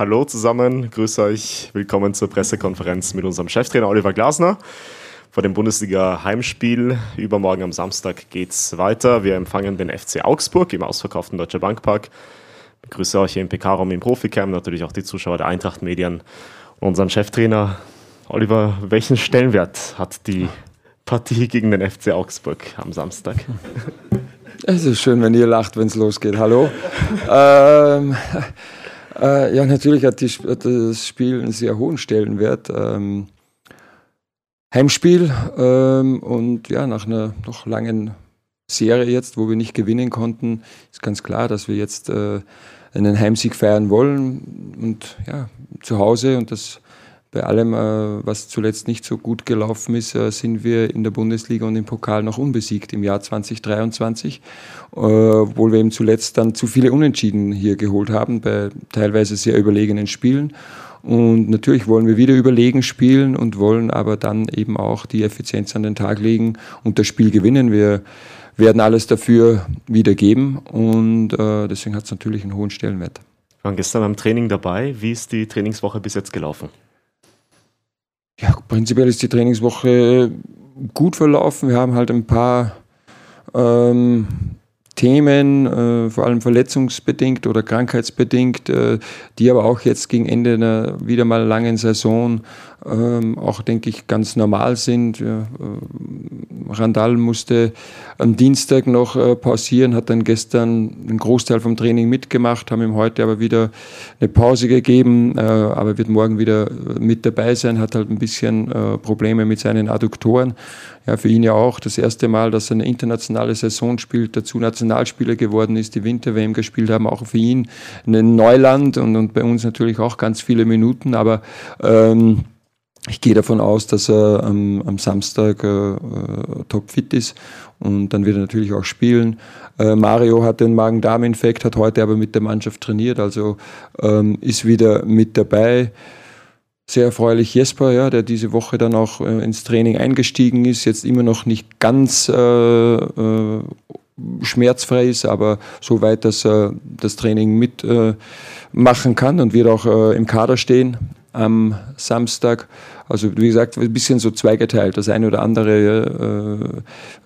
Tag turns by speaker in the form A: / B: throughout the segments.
A: hallo zusammen, grüße euch, willkommen zur Pressekonferenz mit unserem Cheftrainer Oliver Glasner. Vor dem Bundesliga-Heimspiel übermorgen am Samstag geht es weiter. Wir empfangen den FC Augsburg im ausverkauften Deutscher Bankpark. Ich begrüße euch hier im PK-Raum im Proficam, natürlich auch die Zuschauer der Eintracht Medien und unseren Cheftrainer Oliver. Welchen Stellenwert hat die Partie gegen den FC Augsburg am Samstag?
B: Es ist schön, wenn ihr lacht, wenn es losgeht. Hallo. ähm, äh, ja, natürlich hat, die, hat, das Spiel einen sehr hohen Stellenwert. Ähm, Heimspiel ähm, und ja, nach einer noch langen Serie jetzt, wo wir nicht gewinnen konnten, ist ganz klar, dass wir jetzt äh, einen Heimsieg feiern wollen und ja, zu Hause und das bei allem, äh, was zuletzt nicht so gut gelaufen ist, äh, sind wir in der Bundesliga und im Pokal noch unbesiegt im Jahr 2023, äh, obwohl wir eben zuletzt dann zu viele Unentschieden hier geholt haben bei teilweise sehr überlegenen Spielen. Und natürlich wollen wir wieder überlegen spielen und wollen aber dann eben auch die Effizienz an den Tag legen und das Spiel gewinnen. Wir werden alles dafür wieder geben und deswegen hat es natürlich einen hohen Stellenwert.
A: Wir waren gestern am Training dabei. Wie ist die Trainingswoche bis jetzt gelaufen?
B: Prinzipiell ist die Trainingswoche gut verlaufen. Wir haben halt ein paar ähm, Themen, äh, vor allem verletzungsbedingt oder krankheitsbedingt, äh, die aber auch jetzt gegen Ende einer wieder mal langen Saison ähm, auch, denke ich, ganz normal sind. Äh, Randall musste am Dienstag noch pausieren, hat dann gestern einen Großteil vom Training mitgemacht, haben ihm heute aber wieder eine Pause gegeben, aber wird morgen wieder mit dabei sein, hat halt ein bisschen Probleme mit seinen Adduktoren. Ja, für ihn ja auch das erste Mal, dass er eine internationale Saison spielt, dazu Nationalspieler geworden ist, die Winter-WM gespielt haben, auch für ihn ein Neuland und, und bei uns natürlich auch ganz viele Minuten, aber ähm, ich gehe davon aus, dass er am, am Samstag äh, äh, topfit ist und dann wird er natürlich auch spielen. Äh, Mario hat den Magen-Darm-Infekt, hat heute aber mit der Mannschaft trainiert, also ähm, ist wieder mit dabei. Sehr erfreulich Jesper, ja, der diese Woche dann auch äh, ins Training eingestiegen ist, jetzt immer noch nicht ganz äh, äh, schmerzfrei ist, aber so weit, dass er das Training mitmachen kann und wird auch im Kader stehen am Samstag. Also wie gesagt, ein bisschen so zweigeteilt. Das eine oder andere,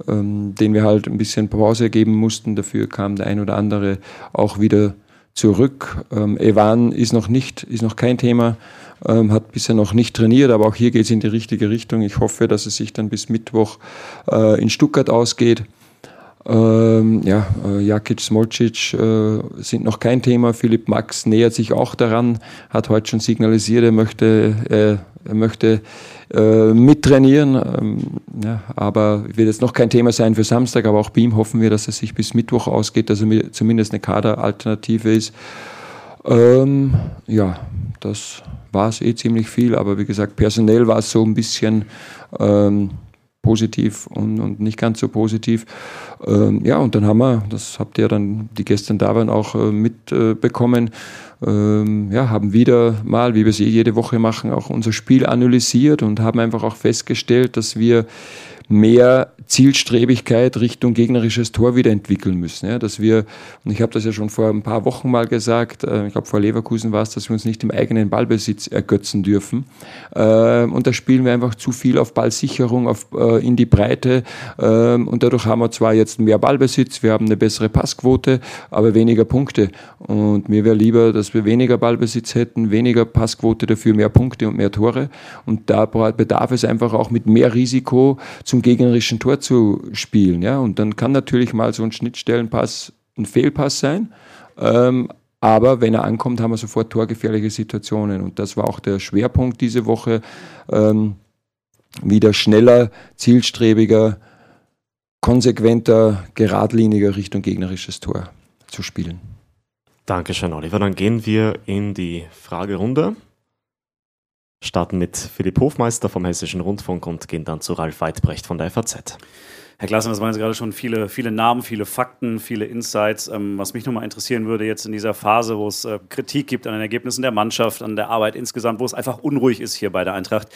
B: äh, äh, den wir halt ein bisschen Pause geben mussten. Dafür kam der ein oder andere auch wieder zurück. Ähm, Evan ist noch nicht, ist noch kein Thema, ähm, hat bisher noch nicht trainiert, aber auch hier geht es in die richtige Richtung. Ich hoffe, dass es sich dann bis Mittwoch äh, in Stuttgart ausgeht. Ähm, ja, äh, Jakic, Smolcic äh, sind noch kein Thema. Philipp Max nähert sich auch daran, hat heute schon signalisiert, er möchte, äh, er möchte äh, mittrainieren. Ähm, ja, aber wird jetzt noch kein Thema sein für Samstag, aber auch bei ihm hoffen wir, dass es sich bis Mittwoch ausgeht, dass er zumindest eine Kaderalternative ist. Ähm, ja, das war es eh ziemlich viel, aber wie gesagt, personell war es so ein bisschen ähm, positiv und, und nicht ganz so positiv. Ähm, ja, und dann haben wir, das habt ihr dann, die gestern da waren, auch äh, mitbekommen, äh, ähm, ja, haben wieder mal, wie wir es eh jede Woche machen, auch unser Spiel analysiert und haben einfach auch festgestellt, dass wir mehr Zielstrebigkeit Richtung gegnerisches Tor wieder entwickeln müssen. Ja, dass wir, und ich habe das ja schon vor ein paar Wochen mal gesagt, äh, ich glaube vor Leverkusen war es, dass wir uns nicht im eigenen Ballbesitz ergötzen dürfen. Äh, und da spielen wir einfach zu viel auf Ballsicherung, auf, äh, in die Breite. und dadurch haben wir zwar jetzt mehr Ballbesitz, wir haben eine bessere Passquote, aber weniger Punkte. Und mir wäre lieber, dass wir weniger Ballbesitz hätten, weniger Passquote, dafür mehr Punkte und mehr Tore. Und da bedarf es einfach auch mit mehr Risiko zum gegnerischen Tor zu spielen. Ja? Und dann kann natürlich mal so ein Schnittstellenpass ein Fehlpass sein. Ähm, aber wenn er ankommt, haben wir sofort torgefährliche Situationen. Und das war auch der Schwerpunkt diese Woche. Ähm, wieder schneller, zielstrebiger, konsequenter, geradliniger Richtung gegnerisches Tor zu spielen.
A: Dankeschön, Oliver. Dann gehen wir in die Fragerunde starten mit Philipp Hofmeister vom Hessischen Rundfunk und gehen dann zu Ralf Weidbrecht von der FAZ.
C: Herr Klassen, das waren jetzt gerade schon viele, viele Namen, viele Fakten, viele Insights. Ähm, was mich nochmal interessieren würde, jetzt in dieser Phase, wo es äh, Kritik gibt an den Ergebnissen der Mannschaft, an der Arbeit insgesamt, wo es einfach unruhig ist hier bei der Eintracht.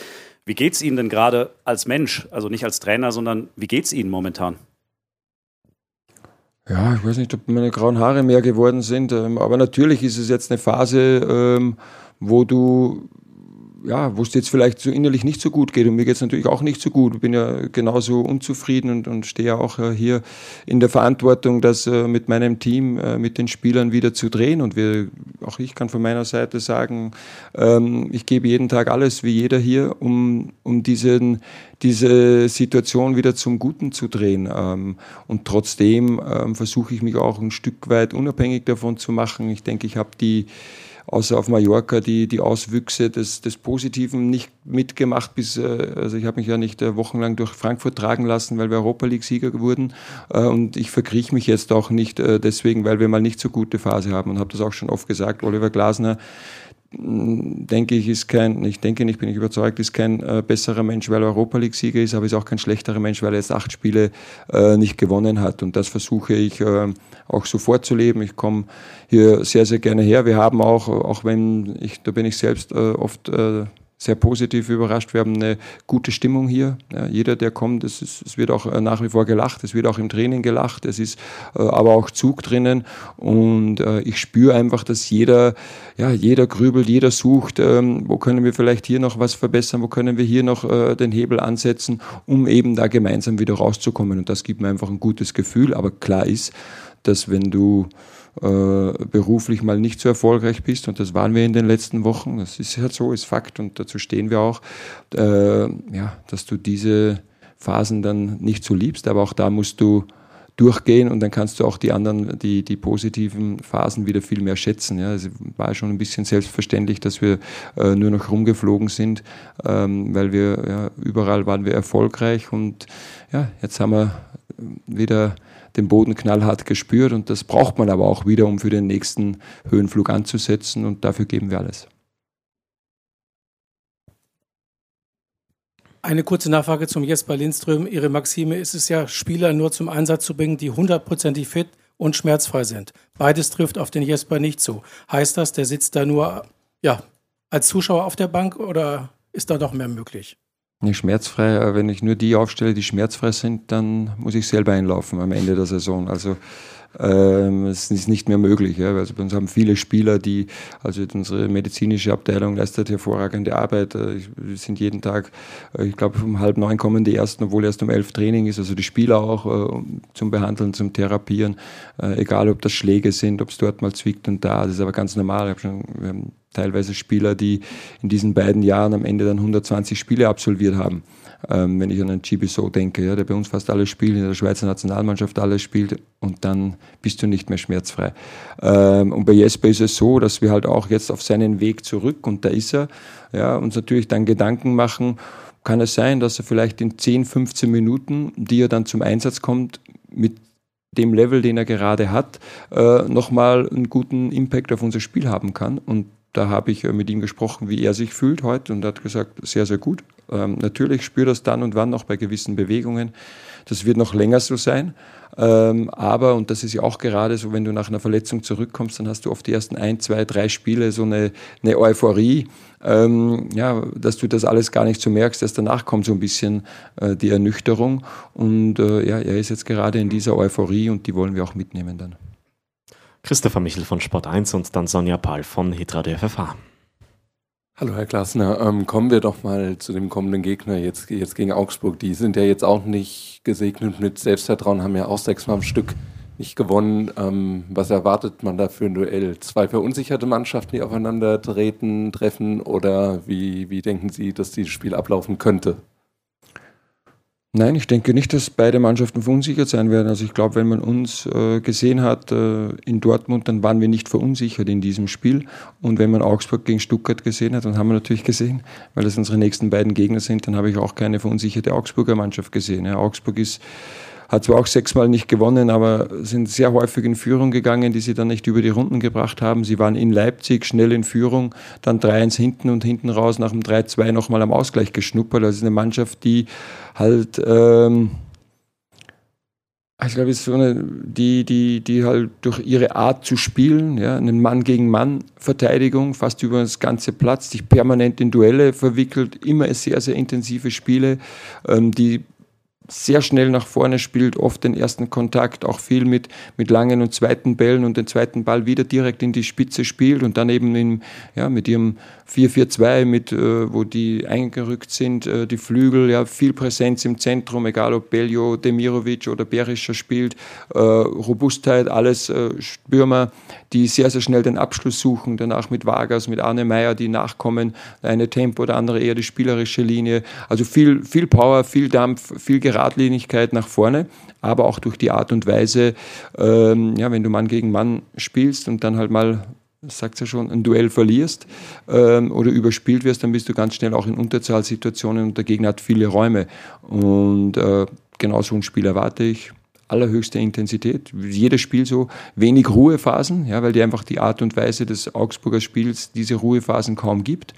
C: Wie geht es Ihnen denn gerade als Mensch, also nicht als Trainer, sondern wie geht es Ihnen momentan?
B: Ja, ich weiß nicht, ob meine grauen Haare mehr geworden sind, ähm, aber natürlich ist es jetzt eine Phase, ähm, wo du ja, wo es jetzt vielleicht so innerlich nicht so gut geht und mir geht es natürlich auch nicht so gut. Ich bin ja genauso unzufrieden und, und stehe auch äh, hier in der Verantwortung, das äh, mit meinem Team, äh, mit den Spielern wieder zu drehen. Und wir, auch ich kann von meiner Seite sagen, ähm, ich gebe jeden Tag alles, wie jeder hier, um, um diesen, diese Situation wieder zum Guten zu drehen. Ähm, und trotzdem ähm, versuche ich mich auch ein Stück weit unabhängig davon zu machen. Ich denke, ich habe die außer auf Mallorca die, die Auswüchse des, des Positiven nicht mitgemacht. Bis, äh, also ich habe mich ja nicht äh, wochenlang durch Frankfurt tragen lassen, weil wir Europa League-Sieger wurden. Äh, und ich verkrieche mich jetzt auch nicht deswegen, weil wir mal nicht so gute Phase haben. Und habe das auch schon oft gesagt. Oliver Glasner denke ich, ist kein, ich denke nicht, bin ich überzeugt, ist kein äh, besserer Mensch, weil er Europa League-Sieger ist, aber ist auch kein schlechterer Mensch, weil er jetzt acht Spiele äh, nicht gewonnen hat. Und das versuche ich äh, auch so vorzuleben. Ich komme hier sehr, sehr gerne her. Wir haben auch, auch wenn ich, da bin ich selbst äh, oft äh, sehr positiv überrascht. Wir haben eine gute Stimmung hier. Ja, jeder, der kommt, es, ist, es wird auch äh, nach wie vor gelacht, es wird auch im Training gelacht, es ist äh, aber auch Zug drinnen und äh, ich spüre einfach, dass jeder, ja, jeder grübelt, jeder sucht, ähm, wo können wir vielleicht hier noch was verbessern, wo können wir hier noch äh, den Hebel ansetzen, um eben da gemeinsam wieder rauszukommen und das gibt mir einfach ein gutes Gefühl, aber klar ist, dass wenn du beruflich mal nicht so erfolgreich bist, und das waren wir in den letzten Wochen, das ist halt so, ist Fakt. Und dazu stehen wir auch, äh, ja, dass du diese Phasen dann nicht so liebst, aber auch da musst du durchgehen. Und dann kannst du auch die anderen, die, die positiven Phasen wieder viel mehr schätzen. Ja, es war schon ein bisschen selbstverständlich, dass wir äh, nur noch rumgeflogen sind, ähm, weil wir ja, überall waren wir erfolgreich. Und ja, jetzt haben wir wieder den Boden knallhart gespürt und das braucht man aber auch wieder, um für den nächsten Höhenflug anzusetzen und dafür geben wir alles.
D: Eine kurze Nachfrage zum Jesper Lindström. Ihre Maxime ist es ja, Spieler nur zum Einsatz zu bringen, die hundertprozentig fit und schmerzfrei sind. Beides trifft auf den Jesper nicht zu. Heißt das, der sitzt da nur ja, als Zuschauer auf der Bank oder ist da doch mehr möglich?
B: Nee, schmerzfrei, wenn ich nur die aufstelle, die schmerzfrei sind, dann muss ich selber einlaufen am Ende der Saison. Also ähm, es ist nicht mehr möglich. Ja. Also bei uns haben viele Spieler, die, also unsere medizinische Abteilung leistet hervorragende Arbeit. Äh, wir sind jeden Tag, äh, ich glaube, um halb neun kommen die ersten, obwohl erst um elf Training ist. Also die Spieler auch äh, zum Behandeln, zum Therapieren, äh, egal ob das Schläge sind, ob es dort mal zwickt und da. Das ist aber ganz normal. Ich hab schon, teilweise Spieler, die in diesen beiden Jahren am Ende dann 120 Spiele absolviert haben. Ähm, wenn ich an einen Chibiso denke, ja, der bei uns fast alles spielt, in der Schweizer Nationalmannschaft alles spielt und dann bist du nicht mehr schmerzfrei. Ähm, und bei Jesper ist es so, dass wir halt auch jetzt auf seinen Weg zurück, und da ist er, ja, uns natürlich dann Gedanken machen, kann es sein, dass er vielleicht in 10, 15 Minuten, die er dann zum Einsatz kommt, mit dem Level, den er gerade hat, äh, nochmal einen guten Impact auf unser Spiel haben kann. Und da habe ich äh, mit ihm gesprochen, wie er sich fühlt heute und hat gesagt, sehr, sehr gut. Ähm, natürlich spürt das dann und wann noch bei gewissen Bewegungen. Das wird noch länger so sein. Ähm, aber, und das ist ja auch gerade so, wenn du nach einer Verletzung zurückkommst, dann hast du oft die ersten ein, zwei, drei Spiele so eine, eine Euphorie, ähm, ja, dass du das alles gar nicht so merkst. Erst danach kommt so ein bisschen äh, die Ernüchterung. Und äh, ja, er ist jetzt gerade in dieser Euphorie und die wollen wir auch mitnehmen dann.
A: Christopher Michel von Sport 1 und dann Sonja Pahl von Hitradio FFH.
E: Hallo Herr Glasner, ähm, kommen wir doch mal zu dem kommenden Gegner jetzt, jetzt gegen Augsburg. Die sind ja jetzt auch nicht gesegnet mit Selbstvertrauen, haben ja auch sechsmal am Stück nicht gewonnen. Ähm, was erwartet man da für ein Duell? Zwei verunsicherte Mannschaften, die aufeinander treten, treffen oder wie, wie denken Sie, dass dieses Spiel ablaufen könnte?
B: Nein, ich denke nicht, dass beide Mannschaften verunsichert sein werden. Also ich glaube, wenn man uns äh, gesehen hat äh, in Dortmund, dann waren wir nicht verunsichert in diesem Spiel. Und wenn man Augsburg gegen Stuttgart gesehen hat, dann haben wir natürlich gesehen, weil das unsere nächsten beiden Gegner sind, dann habe ich auch keine verunsicherte Augsburger Mannschaft gesehen. Ja, Augsburg ist hat zwar auch sechsmal nicht gewonnen, aber sind sehr häufig in Führung gegangen, die sie dann nicht über die Runden gebracht haben. Sie waren in Leipzig schnell in Führung, dann 3-1 hinten und hinten raus nach dem 3-2 nochmal am Ausgleich geschnuppert. Das ist eine Mannschaft, die halt, ähm, ich glaube, ist so eine, die, die, die halt durch ihre Art zu spielen, ja, einen Mann gegen Mann Verteidigung, fast über das ganze Platz, sich permanent in Duelle verwickelt, immer sehr, sehr intensive Spiele, ähm, die sehr schnell nach vorne spielt, oft den ersten Kontakt, auch viel mit, mit langen und zweiten Bällen und den zweiten Ball wieder direkt in die Spitze spielt und dann eben in, ja, mit ihrem 4-4-2, mit, äh, wo die eingerückt sind, äh, die Flügel, ja, viel Präsenz im Zentrum, egal ob Beljo, Demirovic oder Berischer spielt, äh, Robustheit, alles äh, Stürmer, die sehr, sehr schnell den Abschluss suchen, danach mit Vargas, mit Arne Meyer, die nachkommen, eine Tempo, oder andere eher die spielerische Linie, also viel, viel Power, viel Dampf, viel Geradlinigkeit Geradlinigkeit nach vorne, aber auch durch die Art und Weise, ähm, ja, wenn du Mann gegen Mann spielst und dann halt mal sagt ja schon, ein Duell verlierst ähm, oder überspielt wirst, dann bist du ganz schnell auch in Unterzahlsituationen und der Gegner hat viele Räume. Und äh, genau so ein Spiel erwarte ich. Allerhöchste Intensität, jedes Spiel so, wenig Ruhephasen, ja, weil die einfach die Art und Weise des Augsburger Spiels diese Ruhephasen kaum gibt.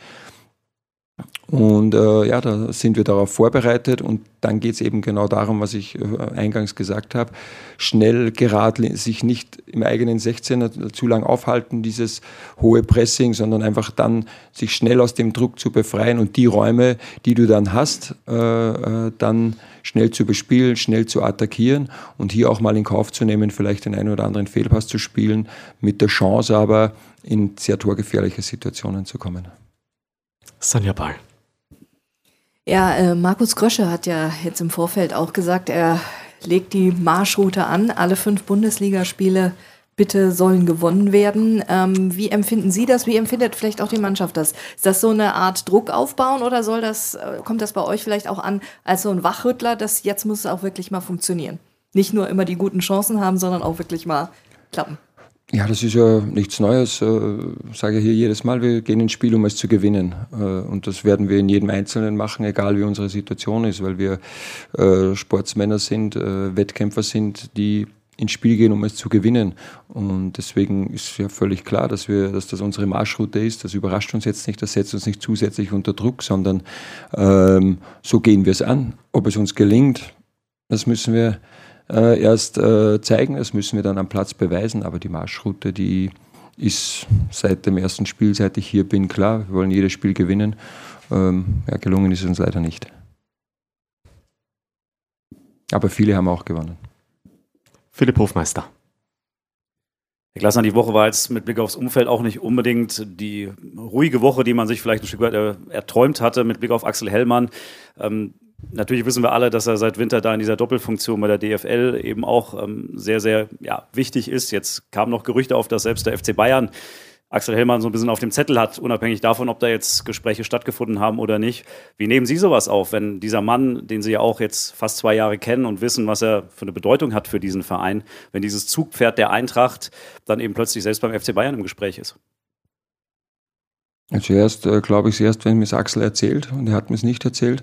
B: Und äh, ja, da sind wir darauf vorbereitet und dann geht es eben genau darum, was ich äh, eingangs gesagt habe. Schnell gerade sich nicht im eigenen 16er zu lang aufhalten, dieses hohe Pressing, sondern einfach dann sich schnell aus dem Druck zu befreien und die Räume, die du dann hast, äh, äh, dann schnell zu bespielen, schnell zu attackieren und hier auch mal in Kauf zu nehmen, vielleicht den einen oder anderen Fehlpass zu spielen, mit der Chance aber in sehr torgefährliche Situationen zu kommen.
A: Sonja Ball.
F: Ja, äh, Markus Grösche hat ja jetzt im Vorfeld auch gesagt, er legt die Marschroute an. Alle fünf Bundesligaspiele bitte sollen gewonnen werden. Ähm, wie empfinden Sie das? Wie empfindet vielleicht auch die Mannschaft das? Ist das so eine Art Druck aufbauen oder soll das, äh, kommt das bei euch vielleicht auch an als so ein Wachrüttler, dass jetzt muss es auch wirklich mal funktionieren? Nicht nur immer die guten Chancen haben, sondern auch wirklich mal klappen.
B: Ja, das ist ja nichts Neues. Äh, sage hier jedes Mal, wir gehen ins Spiel, um es zu gewinnen. Äh, und das werden wir in jedem Einzelnen machen, egal wie unsere Situation ist, weil wir äh, Sportsmänner sind, Wettkämpfer sind, die ins Spiel gehen, um es zu gewinnen. Und deswegen ist ja völlig klar, dass wir, dass das unsere Marschroute ist. Das überrascht uns jetzt nicht, das setzt uns nicht zusätzlich unter Druck, sondern ähm, so gehen wir es an. Ob es uns gelingt, das müssen wir äh, erst äh, zeigen. Das müssen wir dann am Platz beweisen. Aber die Marschroute, die ist seit dem ersten Spiel, seit ich hier bin, klar. Wir wollen jedes Spiel gewinnen. Ähm, ja, gelungen ist es uns leider nicht. Aber viele haben auch gewonnen.
A: Philipp Hofmeister.
C: Herr Glasner, die Woche war jetzt mit Blick aufs Umfeld auch nicht unbedingt die ruhige Woche, die man sich vielleicht ein Stück weit äh, erträumt hatte mit Blick auf Axel Hellmann. Ähm, Natürlich wissen wir alle, dass er seit Winter da in dieser Doppelfunktion bei der DFL eben auch ähm, sehr, sehr ja, wichtig ist. Jetzt kamen noch Gerüchte auf, dass selbst der FC Bayern Axel Hellmann so ein bisschen auf dem Zettel hat, unabhängig davon, ob da jetzt Gespräche stattgefunden haben oder nicht. Wie nehmen Sie sowas auf, wenn dieser Mann, den Sie ja auch jetzt fast zwei Jahre kennen und wissen, was er für eine Bedeutung hat für diesen Verein, wenn dieses Zugpferd der Eintracht dann eben plötzlich selbst beim FC Bayern im Gespräch ist?
B: Zuerst äh, glaube ich es erst, wenn mir es Axel erzählt und er hat mir es nicht erzählt.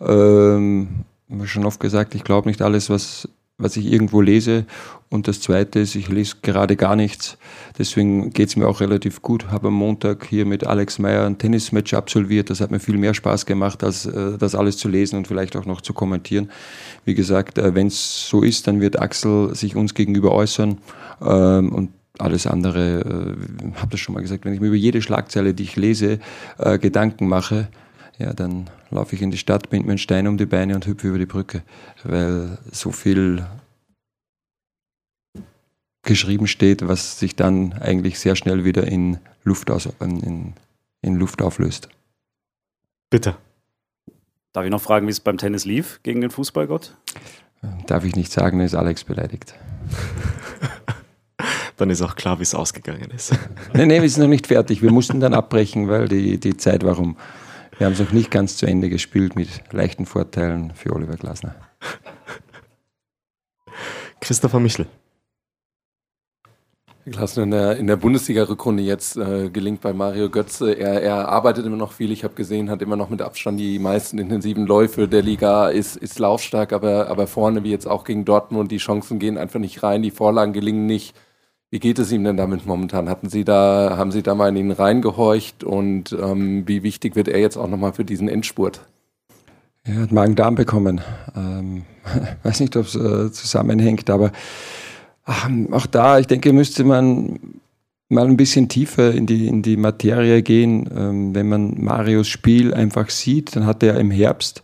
B: Ähm, ich habe schon oft gesagt, ich glaube nicht alles, was, was ich irgendwo lese. Und das Zweite ist, ich lese gerade gar nichts. Deswegen geht es mir auch relativ gut. Habe am Montag hier mit Alex Meyer ein Tennismatch absolviert. Das hat mir viel mehr Spaß gemacht, als äh, das alles zu lesen und vielleicht auch noch zu kommentieren. Wie gesagt, äh, wenn es so ist, dann wird Axel sich uns gegenüber äußern. Ähm, und alles andere, äh, habe das schon mal gesagt, wenn ich mir über jede Schlagzeile, die ich lese, äh, Gedanken mache, ja, dann laufe ich in die Stadt, bind mir einen Stein um die Beine und hüpfe über die Brücke, weil so viel geschrieben steht, was sich dann eigentlich sehr schnell wieder in Luft, aus, in, in Luft auflöst.
A: Bitte.
C: Darf ich noch fragen, wie es beim Tennis lief gegen den Fußballgott?
B: Darf ich nicht sagen, ist Alex beleidigt.
A: dann ist auch klar, wie es ausgegangen ist.
B: Nein, nein, wir sind noch nicht fertig. Wir mussten dann abbrechen, weil die, die Zeit war rum. Wir haben es noch nicht ganz zu Ende gespielt mit leichten Vorteilen für Oliver Glasner.
A: Christopher Michel.
E: Glasner in der, in der Bundesliga-Rückrunde jetzt äh, gelingt bei Mario Götze. Er, er arbeitet immer noch viel. Ich habe gesehen, hat immer noch mit Abstand die meisten intensiven Läufe der Liga, ist, ist laufstark, aber, aber vorne, wie jetzt auch gegen Dortmund, die Chancen gehen einfach nicht rein, die Vorlagen gelingen nicht. Wie geht es ihm denn damit momentan? Hatten Sie da, haben Sie da mal in ihn reingehorcht und ähm, wie wichtig wird er jetzt auch nochmal für diesen Endspurt?
B: Er hat Magen-Darm bekommen. Ähm, weiß nicht, ob es äh, zusammenhängt, aber ähm, auch da, ich denke, müsste man mal ein bisschen tiefer in die, in die Materie gehen. Ähm, wenn man Marios Spiel einfach sieht, dann hat er im Herbst,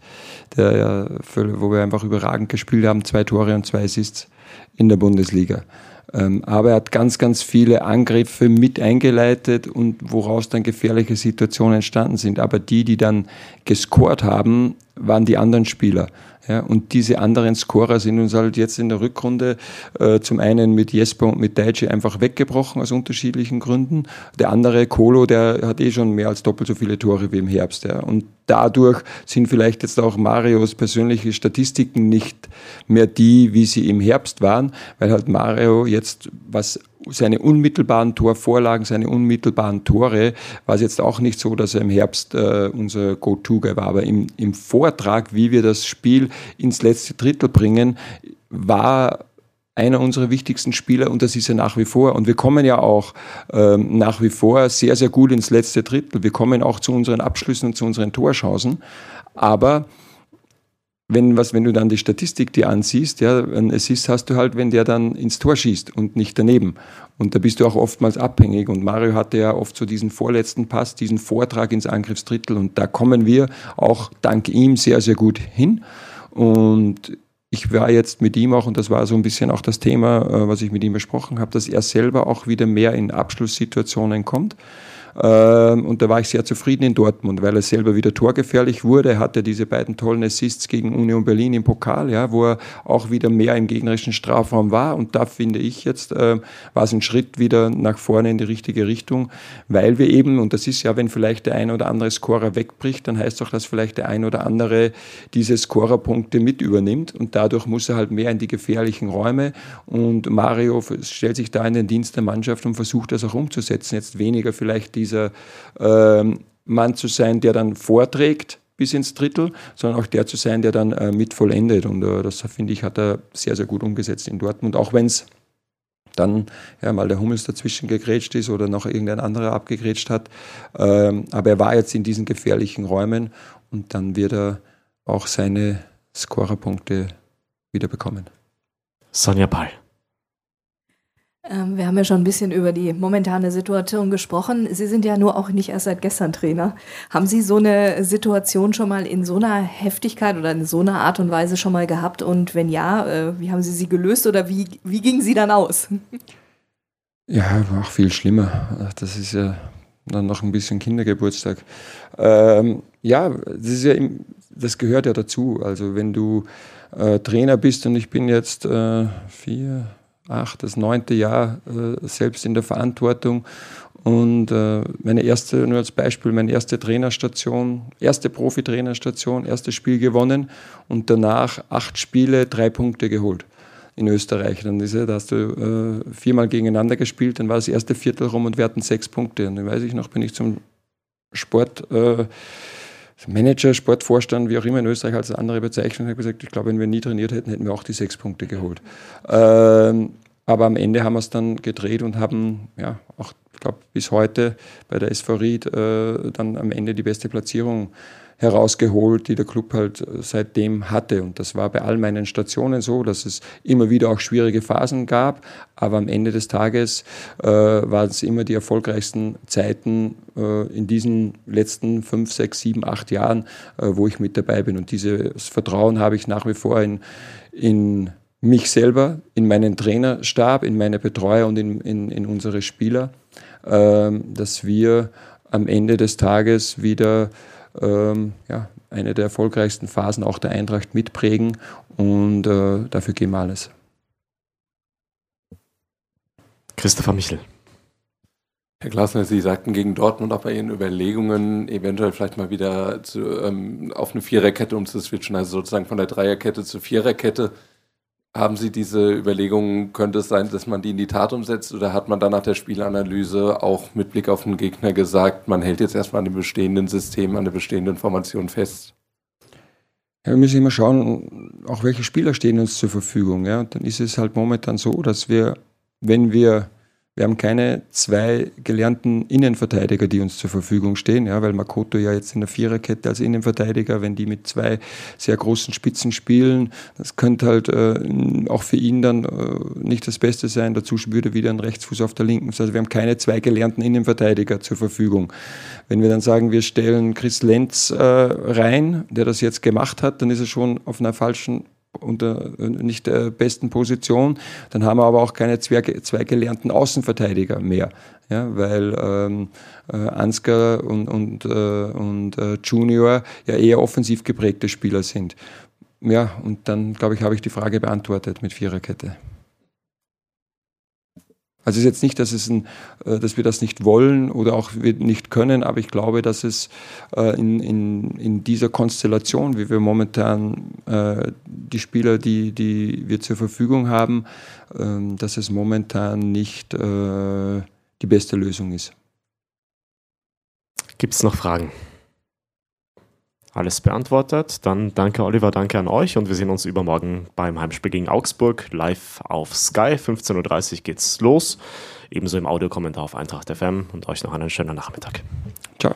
B: der, wo wir einfach überragend gespielt haben, zwei Tore und zwei Assists in der Bundesliga. Ähm, aber er hat ganz, ganz viele Angriffe mit eingeleitet und woraus dann gefährliche Situationen entstanden sind. Aber die, die dann gescored haben, waren die anderen Spieler. Ja, und diese anderen Scorer sind uns halt jetzt in der Rückrunde äh, zum einen mit Jesper und mit Daichi einfach weggebrochen aus unterschiedlichen Gründen. Der andere, Kolo, der hat eh schon mehr als doppelt so viele Tore wie im Herbst. Ja. Und dadurch sind vielleicht jetzt auch Marios persönliche Statistiken nicht mehr die, wie sie im Herbst waren, weil halt Mario jetzt, was seine unmittelbaren Torvorlagen, seine unmittelbaren Tore, war es jetzt auch nicht so, dass er im Herbst äh, unser Go-To-Guy war. Aber im, im Vortrag, wie wir das Spiel ins letzte Drittel bringen, war einer unserer wichtigsten Spieler und das ist er nach wie vor. Und wir kommen ja auch ähm, nach wie vor sehr, sehr gut ins letzte Drittel. Wir kommen auch zu unseren Abschlüssen und zu unseren Torchancen. Aber wenn, was, wenn du dann die Statistik dir ansiehst, ja, ein Assist hast du halt, wenn der dann ins Tor schießt und nicht daneben. Und da bist du auch oftmals abhängig. Und Mario hatte ja oft so diesen vorletzten Pass, diesen Vortrag ins Angriffsdrittel. Und da kommen wir auch dank ihm sehr, sehr gut hin. Und ich war jetzt mit ihm auch, und das war so ein bisschen auch das Thema, äh, was ich mit ihm besprochen habe, dass er selber auch wieder mehr in Abschlusssituationen kommt. Ähm, und da war ich sehr zufrieden in Dortmund, weil er selber wieder torgefährlich wurde. Er hatte diese beiden tollen Assists gegen Union Berlin im Pokal, ja, wo er auch wieder mehr im gegnerischen Strafraum war. Und da finde ich jetzt, äh, war es ein Schritt wieder nach vorne in die richtige Richtung, weil wir eben, und das ist ja, wenn vielleicht der ein oder andere Scorer wegbricht, dann heißt doch, dass vielleicht der ein oder andere diese Scorerpunkte mit übernimmt. Und dadurch muss er halt mehr in die gefährlichen Räume. Und Mario stellt sich da in den Dienst der Mannschaft und versucht das auch umzusetzen. Jetzt weniger vielleicht die dieser ähm, Mann zu sein, der dann vorträgt bis ins Drittel, sondern auch der zu sein, der dann äh, mit vollendet. Und äh, das, finde ich, hat er sehr, sehr gut umgesetzt in Dortmund. Auch wenn es dann ja, mal der Hummels dazwischen gegrätscht ist oder noch irgendein anderer abgegrätscht hat. Ähm, aber er war jetzt in diesen gefährlichen Räumen und dann wird er auch seine Scorerpunkte wieder bekommen.
A: Sonja Ball.
F: Ähm, wir haben ja schon ein bisschen über die momentane Situation gesprochen. Sie sind ja nur auch nicht erst seit gestern Trainer. Haben Sie so eine Situation schon mal in so einer Heftigkeit oder in so einer Art und Weise schon mal gehabt? Und wenn ja, äh, wie haben Sie sie gelöst oder wie, wie ging sie dann aus?
B: Ja, war auch viel schlimmer. Das ist ja dann noch ein bisschen Kindergeburtstag. Ähm, ja, das, ist ja, das gehört ja dazu. Also wenn du äh, Trainer bist und ich bin jetzt äh, vier, acht, das neunte Jahr äh, selbst in der Verantwortung. Und äh, meine erste, nur als Beispiel, meine erste Trainerstation, erste Profi-Trainerstation, erstes Spiel gewonnen und danach acht Spiele, drei Punkte geholt in Österreich. Dann ist da hast du äh, viermal gegeneinander gespielt, dann war das erste Viertel rum und wir hatten sechs Punkte. Und dann weiß ich noch, bin ich zum Sport. Äh, Manager, Sportvorstand, wie auch immer in Österreich als andere Bezeichnung, habe gesagt, ich glaube, wenn wir nie trainiert hätten, hätten wir auch die sechs Punkte geholt. Ähm, aber am Ende haben wir es dann gedreht und haben, ja, auch, bis heute bei der SV Ried äh, dann am Ende die beste Platzierung herausgeholt, die der Club halt äh, seitdem hatte. Und das war bei all meinen Stationen so, dass es immer wieder auch schwierige Phasen gab. Aber am Ende des Tages äh, waren es immer die erfolgreichsten Zeiten äh, in diesen letzten fünf, sechs, sieben, acht Jahren, äh, wo ich mit dabei bin. Und dieses Vertrauen habe ich nach wie vor in, in mich selber, in meinen Trainerstab, in meine Betreuer und in, in, in unsere Spieler, dass wir am Ende des Tages wieder ähm, ja, eine der erfolgreichsten Phasen auch der Eintracht mitprägen und äh, dafür geben wir alles.
A: Christopher Michel.
E: Herr Glasner, Sie sagten gegen Dortmund auch bei Ihren Überlegungen, eventuell vielleicht mal wieder zu, ähm, auf eine Viererkette umzuswitchen, also sozusagen von der Dreierkette zur Viererkette. Haben Sie diese Überlegungen, könnte es sein, dass man die in die Tat umsetzt oder hat man dann nach der Spielanalyse auch mit Blick auf den Gegner gesagt, man hält jetzt erstmal an dem bestehenden System, an der bestehenden Formation fest?
B: Ja, wir müssen immer schauen, auch welche Spieler stehen uns zur Verfügung. Ja? dann ist es halt momentan so, dass wir, wenn wir Wir haben keine zwei gelernten Innenverteidiger, die uns zur Verfügung stehen, ja, weil Makoto ja jetzt in der Viererkette als Innenverteidiger, wenn die mit zwei sehr großen Spitzen spielen, das könnte halt äh, auch für ihn dann äh, nicht das Beste sein. Dazu würde wieder ein Rechtsfuß auf der linken. Also wir haben keine zwei gelernten Innenverteidiger zur Verfügung. Wenn wir dann sagen, wir stellen Chris Lenz äh, rein, der das jetzt gemacht hat, dann ist er schon auf einer falschen unter nicht der besten Position. Dann haben wir aber auch keine zwei, zwei gelernten Außenverteidiger mehr, ja, weil ähm, äh, Ansgar und, und, äh, und äh, Junior ja eher offensiv geprägte Spieler sind. Ja, und dann, glaube ich, habe ich die Frage beantwortet mit Viererkette. Also es ist jetzt nicht, dass, es ein, äh, dass wir das nicht wollen oder auch nicht können, aber ich glaube, dass es äh, in, in, in dieser Konstellation, wie wir momentan äh, die Spieler, die, die wir zur Verfügung haben, ähm, dass es momentan nicht die beste Lösung ist.
A: Gibt es noch Fragen? Alles beantwortet. Dann danke Oliver, danke an euch und wir sehen uns übermorgen beim Heimspiel gegen Augsburg live auf Sky. 15.30 Uhr geht's los. Ebenso im Audiokommentar auf Eintracht FM und euch noch einen schönen Nachmittag.
B: Ciao.